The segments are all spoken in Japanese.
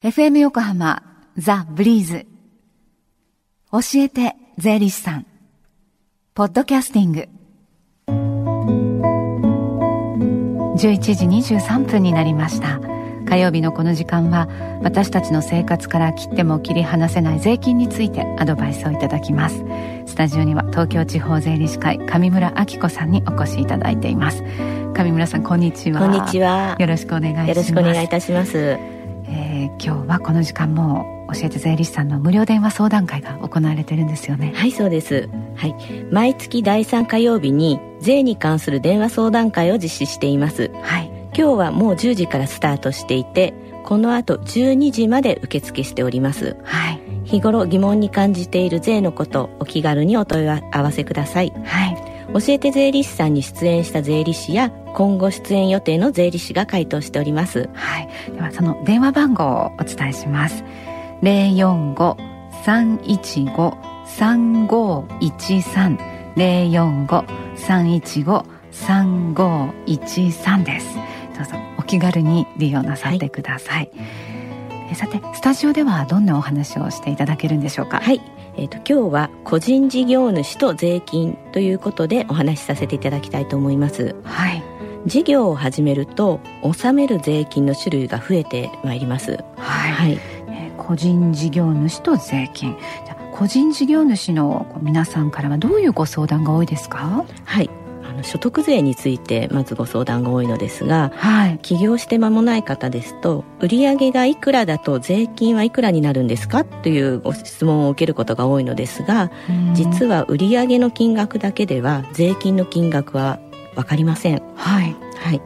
FM 横浜ザ・ブリーズ。教えて税理士さん。ポッドキャスティング。11時23分になりました。火曜日のこの時間は私たちの生活から切っても切り離せない税金についてアドバイスをいただきます。スタジオには東京地方税理士会上村明子さんにお越しいただいています。上村さんこんにちは。こんにちは。よろしくお願いします。よろしくお願いいたします。えー、今日はこの時間も教えて税理士さんの無料電話相談会が行われてるんですよね。はいそうです。はい。毎月第3火曜日に税に関する電話相談会を実施しています。はい。今日はもう10時からスタートしていてこの後12時まで受付しております。はい。日頃疑問に感じている税のことお気軽にお問い合わせください。はい。教えて税理士さんに出演した税理士や今後出演予定の税理士が回答しております。はい。ではその電話番号をお伝えします。045-315-3513 045-315-3513です。どうぞお気軽に利用なさってください、えさてスタジオではどんなお話をしていただけるんでしょうか？はいえーと、今日は個人事業主と税金ということでお話しさせていただきたいと思います。はい。事業を始めると納める税金の種類が増えてまいります。はい、はい。えー個人事業主と税金。じゃあ個人事業主の皆さんからはどういうご相談が多いですか？はい。あの所得税についてまずご相談が多いのですがはい。起業して間もない方ですと売上がいくらだと税金はいくらになるんですか？というご質問を受けることが多いのですが実はは売上の金額だけでは税金の金額は分かりません。はい。はい、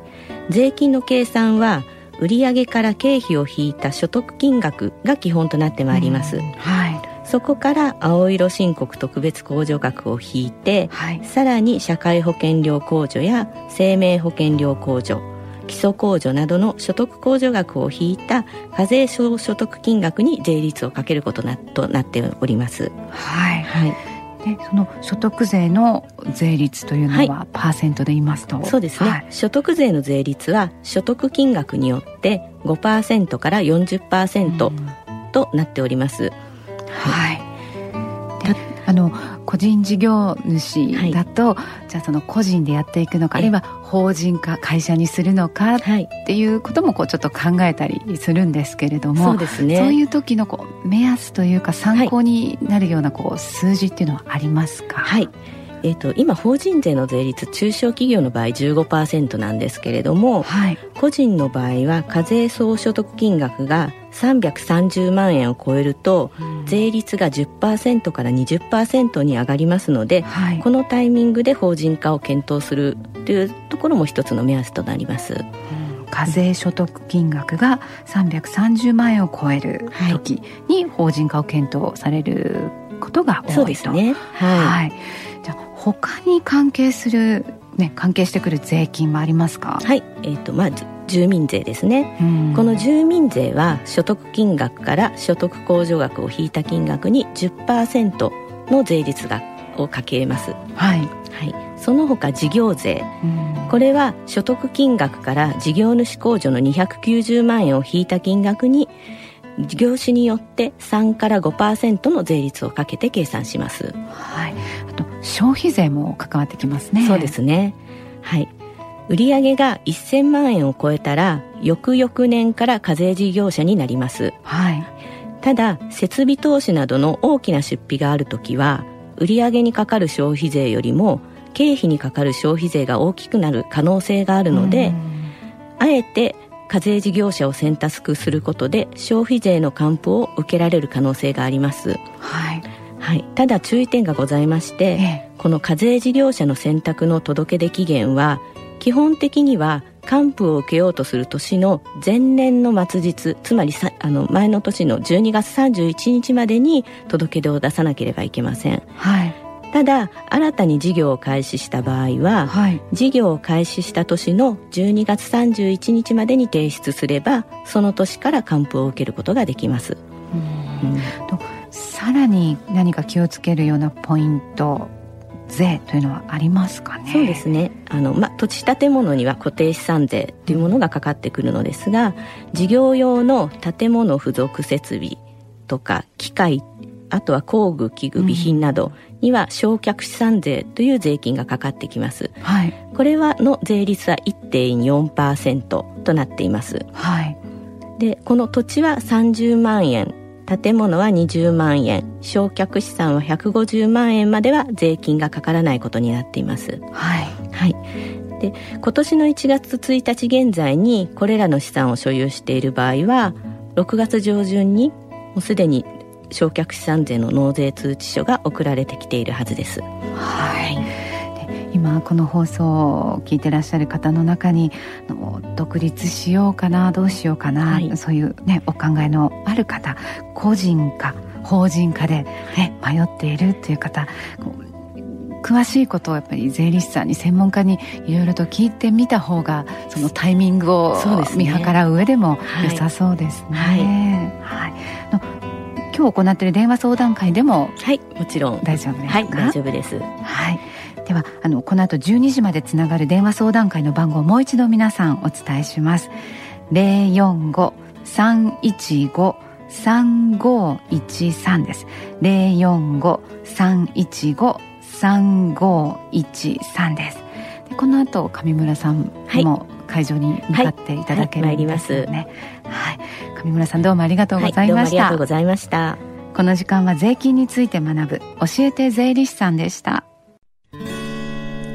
税金の計算は売上から経費を引いた所得金額が基本となってまいります、うん。はいそこから青色申告特別控除額を引いてはい。さらに社会保険料控除や生命保険料控除基礎控除などの所得控除額を引いた課税総所得金額に税率をかけることなとなっております。はい。はい。でその所得税の税率というのは、はパーセントで言いますと？そうですね、はい。所得税の税率は所得金額によって5%から40%うん。となっております、はい。であの個人事業主だと、じゃあその個人でやっていくのかあえ。るいは法人か会社にするのかっはい。ていうこともこうちょっと考えたりするんですけれどもそうですね。そういう時のこう目安というか参考になるようなこう数字っていうのはありますか？はいえー、と今法人税の税率中小企業の場合15%なんですけれどもはい。個人の場合は課税総所得金額が330万円を超えると税率が10%から20%に上がりますのではい。このタイミングで法人化を検討するというところも一つの目安となります。うん。課税所得金額が330万円を超える時に法人化を検討されることが多いと。そうですね。はい、他に関係するね関係してくる税金もありますか、はい。えーとまあ、じ住民税ですね。うん。この住民税は所得金額から所得控除額を引いた金額に10%の税率がをかけます、はい、はい、その他事業税。うん。これは所得金額から事業主控除の290万円を引いた金額に事業種によって3から5%の税率をかけて計算します、はい、消費税も関わってきますね。そうですね。はい。売上が1000万円を超えたら翌々年から課税事業者になります。はい。ただ設備投資などの大きな出費があるときは売上にかかる消費税よりも経費にかかる消費税が大きくなる可能性があるので、うん。あえて課税事業者を選択することで消費税の還付を受けられる可能性があります、はいはい、ただ注意点がございまして、ええ。この課税事業者の選択の届け出期限は基本的には還付を受けようとする年の前年の末日つまりさあの前の年の12月31日までに届け出を出さなければいけません。はい。ただ新たに事業を開始した場合は、はい。事業を開始した年の12月31日までに提出すればその年から還付を受けることができます、うん。とさらに何か気をつけるようなポイント税というのはありますかね？そうですね。あの、ま、土地建物には固定資産税というものがかかってくるのですが事業用の建物付属設備とか機械あとは工具器具備品などには焼却資産税という税金がかかってきます、はい、これはの税率は1.4%となっています、はい、でこの土地は30万円建物は20万円。焼却資産は150万円までは税金がかからないことになっています。はい、はい、で今年の1月1日現在にこれらの資産を所有している場合は6月上旬にもうすでに焼却資産税の納税通知書が送られてきているはずです。はい今この放送を聞いてらっしゃる方の中に独立しようかなどうしようかな、はい、そういうねお考えのある方個人か法人化で、ね、迷っているという方詳しいことをやっぱり税理士さんに専門家にいろいろと聞いてみた方がそのタイミングを見計らう上でも良さそうですね。はい、はい、今日行っている電話相談会でもはい。もちろん。大丈夫ですはい大丈夫です。はいではあのこの後12時までつながる電話相談会の番号をもう一度皆さんお伝えします。045-315-3513です。045-315-3513です。でこの後上村さんも会場に向かっていただけるんですよね、はい、はい、上村さんどうもありがとうございました、はい、ありがとうございました。この時間は税金について学ぶ教えて税理士さんでした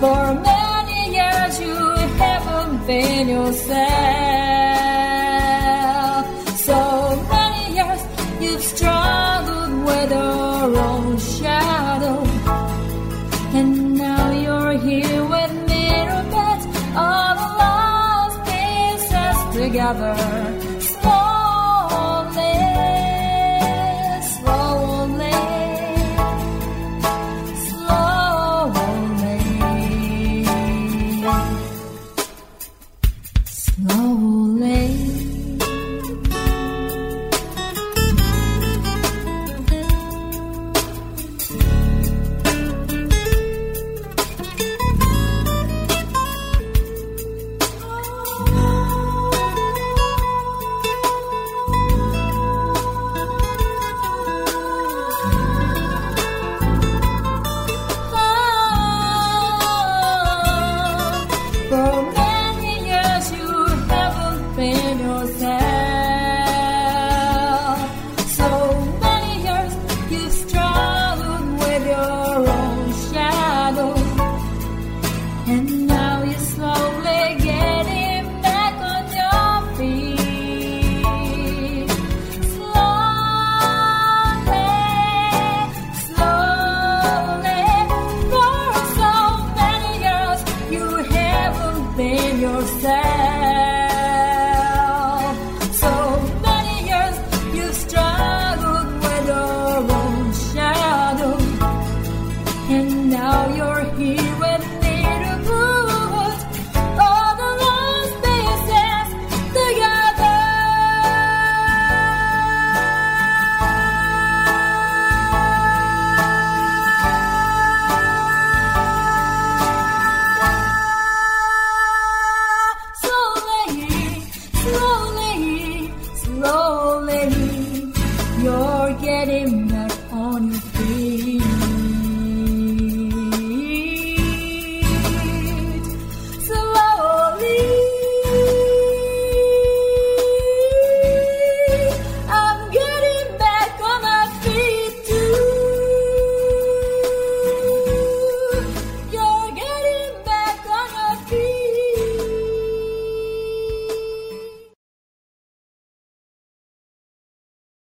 For many years you haven't been yourself. So many years you've struggled with your own shadow. And now you're here with me, all the lost pieces together.